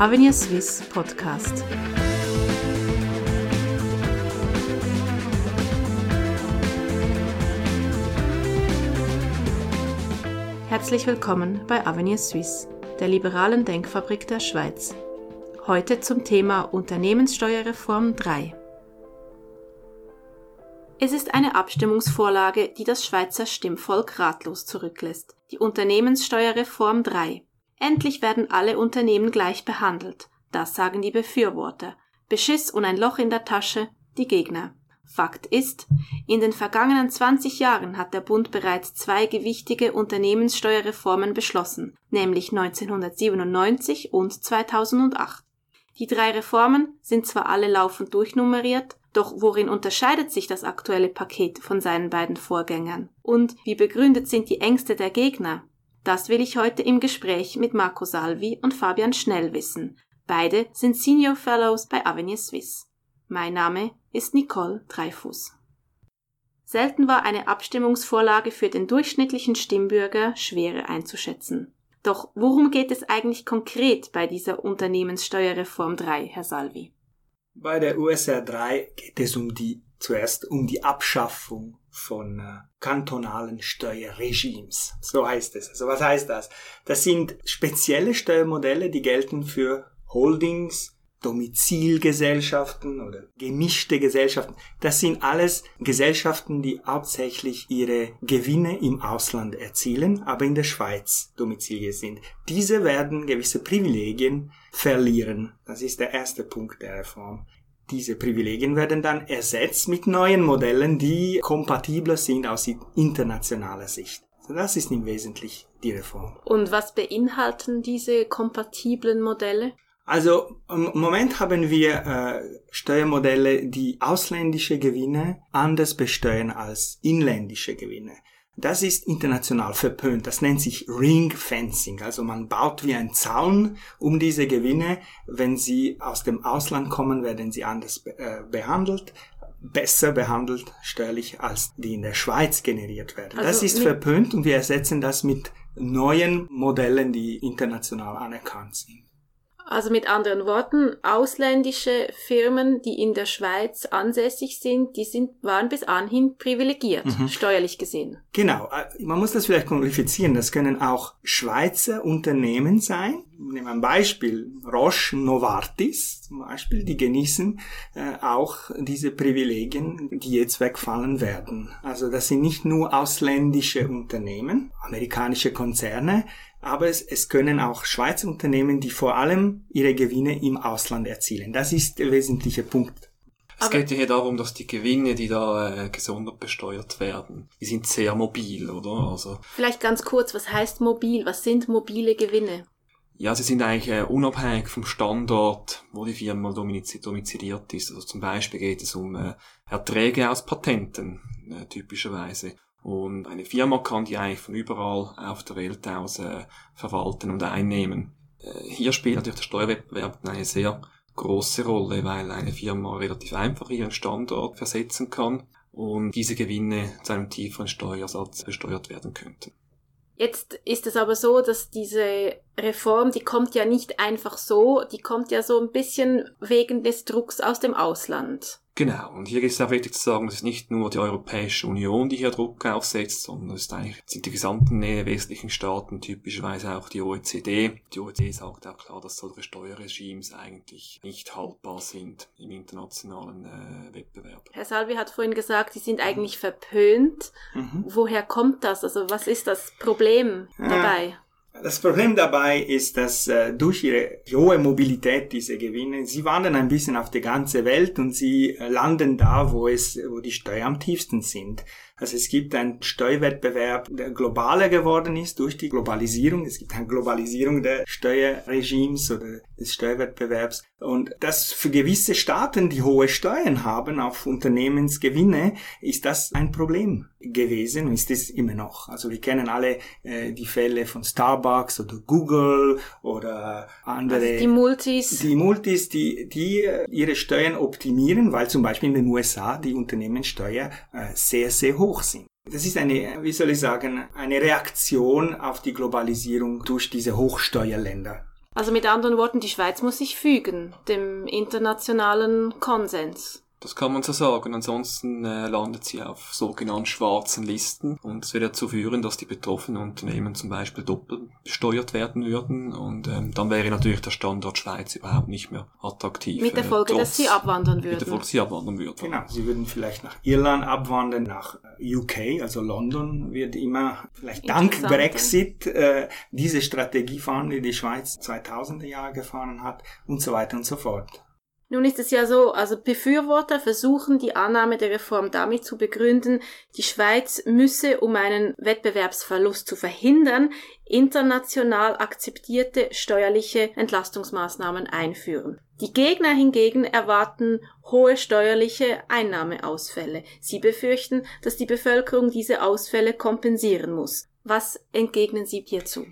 Avenir Swiss Podcast. Herzlich willkommen bei Avenir Suisse, der liberalen Denkfabrik der Schweiz. Heute zum Thema Unternehmenssteuerreform 3. Es ist eine Abstimmungsvorlage, die das Schweizer Stimmvolk ratlos zurücklässt. Die Unternehmenssteuerreform 3. Endlich werden alle Unternehmen gleich behandelt. Das sagen die Befürworter. Beschiss und ein Loch in der Tasche, die Gegner. Fakt ist, in den vergangenen 20 Jahren hat der Bund bereits zwei gewichtige Unternehmenssteuerreformen beschlossen, nämlich 1997 und 2008. Die drei Reformen sind zwar alle laufend durchnummeriert, doch worin unterscheidet sich das aktuelle Paket von seinen beiden Vorgängern? Und wie begründet sind die Ängste der Gegner? Das will ich heute im Gespräch mit Marco Salvi und Fabian Schnell wissen. Beide sind Senior Fellows bei Avenir Suisse. Mein Name ist Nicole Dreifuß. Selten war eine Abstimmungsvorlage für den durchschnittlichen Stimmbürger schwerer einzuschätzen. Doch worum geht es eigentlich konkret bei dieser Unternehmenssteuerreform 3, Herr Salvi? Bei der USR 3 geht es um die, zuerst um die Abschaffung von äh, kantonalen Steuerregimes. So heißt es. Also was heißt das? Das sind spezielle Steuermodelle, die gelten für Holdings, Domizilgesellschaften oder gemischte Gesellschaften. Das sind alles Gesellschaften, die hauptsächlich ihre Gewinne im Ausland erzielen, aber in der Schweiz Domizilie sind. Diese werden gewisse Privilegien verlieren. Das ist der erste Punkt der Reform. Diese Privilegien werden dann ersetzt mit neuen Modellen, die kompatibler sind aus internationaler Sicht. Das ist im Wesentlichen die Reform. Und was beinhalten diese kompatiblen Modelle? Also im Moment haben wir äh, Steuermodelle, die ausländische Gewinne anders besteuern als inländische Gewinne. Das ist international verpönt. Das nennt sich Ring Fencing. Also man baut wie ein Zaun um diese Gewinne. Wenn sie aus dem Ausland kommen, werden sie anders äh, behandelt besser behandelt steuerlich als die in der Schweiz generiert werden. Also das ist verpönt und wir ersetzen das mit neuen Modellen, die international anerkannt sind. Also mit anderen Worten, ausländische Firmen, die in der Schweiz ansässig sind, die sind, waren bis anhin privilegiert, mhm. steuerlich gesehen. Genau, äh, man muss das vielleicht qualifizieren. Das können auch Schweizer Unternehmen sein. Nehmen wir ein Beispiel. Roche Novartis zum Beispiel, die genießen äh, auch diese Privilegien, die jetzt wegfallen werden. Also das sind nicht nur ausländische Unternehmen, amerikanische Konzerne, aber es, es können auch Schweizer Unternehmen, die vor allem ihre Gewinne im Ausland erzielen. Das ist der wesentliche Punkt. Es aber geht ja hier darum, dass die Gewinne, die da äh, gesondert besteuert werden, die sind sehr mobil, oder? Also Vielleicht ganz kurz, was heißt mobil? Was sind mobile Gewinne? Ja, sie sind eigentlich äh, unabhängig vom Standort, wo die Firma domiziliert ist. Also zum Beispiel geht es um äh, Erträge aus Patenten, äh, typischerweise. Und eine Firma kann die eigentlich von überall auf der Welt aus äh, verwalten und einnehmen. Äh, hier spielt natürlich der Steuerwettbewerb eine sehr große Rolle, weil eine Firma relativ einfach ihren Standort versetzen kann und diese Gewinne zu einem tieferen Steuersatz besteuert werden könnten. Jetzt ist es aber so, dass diese Reform, die kommt ja nicht einfach so, die kommt ja so ein bisschen wegen des Drucks aus dem Ausland. Genau, und hier ist es auch wichtig zu sagen, es ist nicht nur die Europäische Union, die hier Druck aufsetzt, sondern es eigentlich, sind die gesamten westlichen Staaten, typischerweise auch die OECD. Die OECD sagt auch klar, dass solche Steuerregimes eigentlich nicht haltbar sind im internationalen äh, Wettbewerb. Herr Salvi hat vorhin gesagt, die sind eigentlich verpönt. Mhm. Woher kommt das? Also was ist das Problem dabei? Das Problem dabei ist, dass äh, durch ihre hohe Mobilität diese Gewinne, sie wandern ein bisschen auf die ganze Welt und sie äh, landen da, wo es, wo die Steuern am tiefsten sind. Also es gibt einen Steuerwettbewerb, der globaler geworden ist durch die Globalisierung. Es gibt eine Globalisierung der Steuerregimes oder des Steuerwettbewerbs. Und das für gewisse Staaten, die hohe Steuern haben auf Unternehmensgewinne, ist das ein Problem gewesen und ist es immer noch. Also wir kennen alle äh, die Fälle von Starbucks oder Google oder andere. Also die Multis. Die Multis, die, die äh, ihre Steuern optimieren, weil zum Beispiel in den USA die Unternehmenssteuer äh, sehr, sehr hoch hoch sind. Das ist eine, wie soll ich sagen, eine Reaktion auf die Globalisierung durch diese Hochsteuerländer. Also mit anderen Worten, die Schweiz muss sich fügen dem internationalen Konsens. Das kann man so sagen. Ansonsten äh, landet sie auf sogenannten schwarzen Listen und es wird dazu führen, dass die betroffenen Unternehmen zum Beispiel doppelt besteuert werden würden und ähm, dann wäre natürlich der Standort Schweiz überhaupt nicht mehr attraktiv. Mit der äh, Folge, äh, dass sie abwandern würden. Mit der Folge, dass sie abwandern würden. Genau, sie würden vielleicht nach Irland abwandern, nach äh, UK, also London wird immer vielleicht dank Brexit äh, diese Strategie fahren, die die Schweiz 2000er Jahre gefahren hat und so weiter und so fort. Nun ist es ja so, also Befürworter versuchen die Annahme der Reform damit zu begründen, die Schweiz müsse, um einen Wettbewerbsverlust zu verhindern, international akzeptierte steuerliche Entlastungsmaßnahmen einführen. Die Gegner hingegen erwarten hohe steuerliche Einnahmeausfälle. Sie befürchten, dass die Bevölkerung diese Ausfälle kompensieren muss. Was entgegnen Sie hierzu?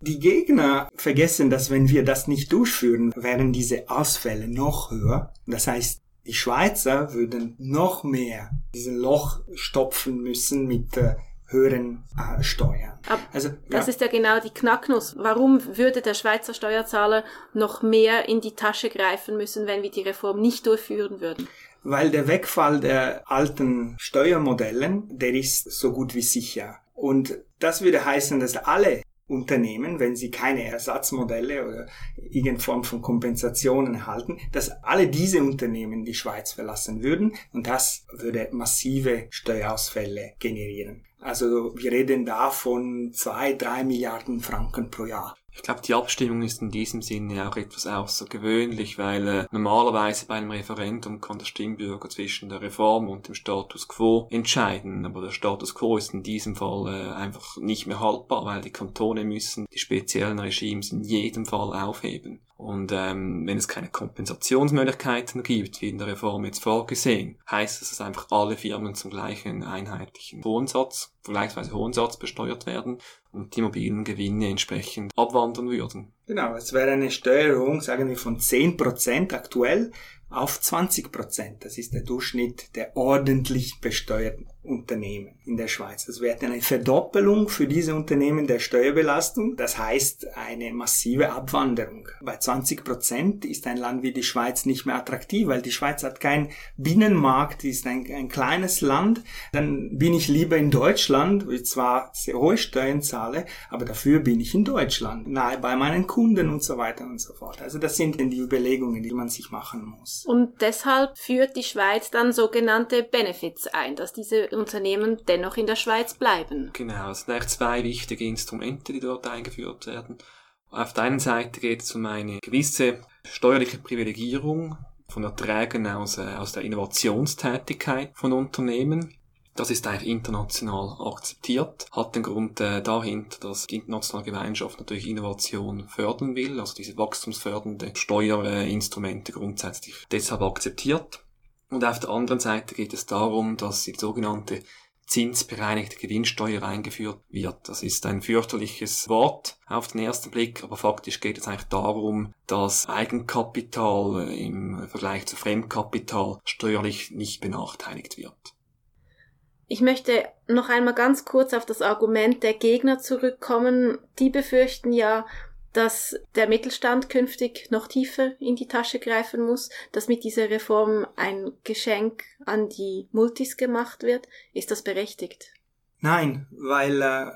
Die Gegner vergessen, dass wenn wir das nicht durchführen, wären diese Ausfälle noch höher. Das heißt, die Schweizer würden noch mehr diesen Loch stopfen müssen mit äh, höheren äh, Steuern. Aber also, das ja. ist ja genau die Knacknuss. Warum würde der Schweizer Steuerzahler noch mehr in die Tasche greifen müssen, wenn wir die Reform nicht durchführen würden? Weil der Wegfall der alten Steuermodellen, der ist so gut wie sicher. Und das würde heißen, dass alle Unternehmen, wenn sie keine Ersatzmodelle oder irgendeine Form von Kompensationen erhalten, dass alle diese Unternehmen die Schweiz verlassen würden und das würde massive Steuerausfälle generieren. Also wir reden da von zwei, drei Milliarden Franken pro Jahr. Ich glaube, die Abstimmung ist in diesem Sinne auch etwas außergewöhnlich, weil äh, normalerweise bei einem Referendum kann der Stimmbürger zwischen der Reform und dem Status quo entscheiden. Aber der Status quo ist in diesem Fall äh, einfach nicht mehr haltbar, weil die Kantone müssen die speziellen Regimes in jedem Fall aufheben. Und ähm, wenn es keine Kompensationsmöglichkeiten gibt, wie in der Reform jetzt vorgesehen, heißt es, dass einfach alle Firmen zum gleichen einheitlichen hohen Satz, vergleichsweise hohen Satz besteuert werden und die mobilen Gewinne entsprechend abwandern würden. Genau, es wäre eine Steuerung, sagen wir, von 10% aktuell auf 20 Prozent. Das ist der Durchschnitt der ordentlich besteuerten Unternehmen in der Schweiz. Das wäre eine Verdoppelung für diese Unternehmen der Steuerbelastung. Das heißt eine massive Abwanderung. Bei 20 Prozent ist ein Land wie die Schweiz nicht mehr attraktiv, weil die Schweiz hat keinen Binnenmarkt, ist ein, ein kleines Land. Dann bin ich lieber in Deutschland, wo ich zwar sehr hohe Steuern zahle, aber dafür bin ich in Deutschland, nahe bei meinen Kunden und so weiter und so fort. Also das sind die Überlegungen, die man sich machen muss. Und deshalb führt die Schweiz dann sogenannte Benefits ein, dass diese Unternehmen dennoch in der Schweiz bleiben. Genau, es sind eigentlich zwei wichtige Instrumente, die dort eingeführt werden. Auf der einen Seite geht es um eine gewisse steuerliche Privilegierung von Erträgen aus, äh, aus der Innovationstätigkeit von Unternehmen. Das ist eigentlich international akzeptiert, hat den Grund äh, dahinter, dass die internationale Gemeinschaft natürlich Innovation fördern will, also diese wachstumsfördernde Steuerinstrumente grundsätzlich deshalb akzeptiert. Und auf der anderen Seite geht es darum, dass die sogenannte zinsbereinigte Gewinnsteuer eingeführt wird. Das ist ein fürchterliches Wort auf den ersten Blick, aber faktisch geht es eigentlich darum, dass Eigenkapital äh, im Vergleich zu Fremdkapital steuerlich nicht benachteiligt wird. Ich möchte noch einmal ganz kurz auf das Argument der Gegner zurückkommen. Die befürchten ja, dass der Mittelstand künftig noch tiefer in die Tasche greifen muss, dass mit dieser Reform ein Geschenk an die Multis gemacht wird. Ist das berechtigt? Nein, weil äh,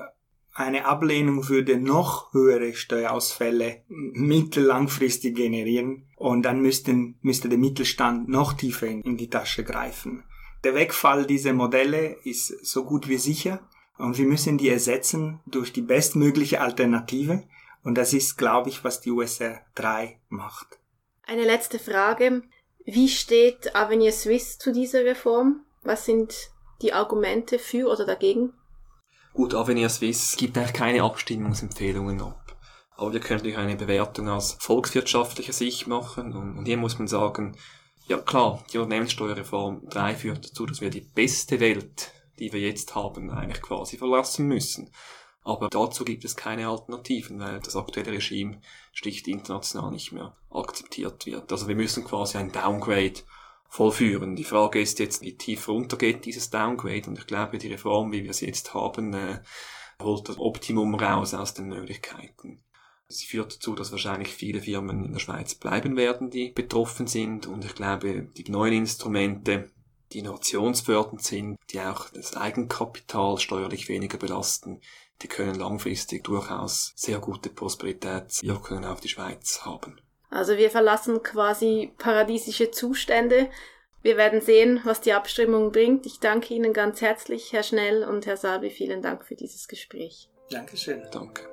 eine Ablehnung würde noch höhere Steuerausfälle mittellangfristig generieren und dann müssten, müsste der Mittelstand noch tiefer in, in die Tasche greifen. Der Wegfall dieser Modelle ist so gut wie sicher und wir müssen die ersetzen durch die bestmögliche Alternative und das ist, glaube ich, was die USR 3 macht. Eine letzte Frage. Wie steht Avenir Swiss zu dieser Reform? Was sind die Argumente für oder dagegen? Gut, Avenir Swiss gibt eigentlich keine Abstimmungsempfehlungen ab. Aber wir können natürlich eine Bewertung aus volkswirtschaftlicher Sicht machen und hier muss man sagen, ja klar, die Unternehmenssteuerreform 3 führt dazu, dass wir die beste Welt, die wir jetzt haben, eigentlich quasi verlassen müssen. Aber dazu gibt es keine Alternativen, weil das aktuelle Regime schlicht international nicht mehr akzeptiert wird. Also wir müssen quasi ein Downgrade vollführen. Die Frage ist jetzt, wie tief runter geht dieses Downgrade und ich glaube, die Reform, wie wir sie jetzt haben, äh, holt das Optimum raus aus den Möglichkeiten. Sie führt dazu, dass wahrscheinlich viele Firmen in der Schweiz bleiben werden, die betroffen sind. Und ich glaube, die neuen Instrumente, die innovationsfördernd sind, die auch das Eigenkapital steuerlich weniger belasten, die können langfristig durchaus sehr gute Prosperitätswirkungen auf die Schweiz haben. Also wir verlassen quasi paradiesische Zustände. Wir werden sehen, was die Abstimmung bringt. Ich danke Ihnen ganz herzlich, Herr Schnell und Herr Salvi. Vielen Dank für dieses Gespräch. Dankeschön. Danke.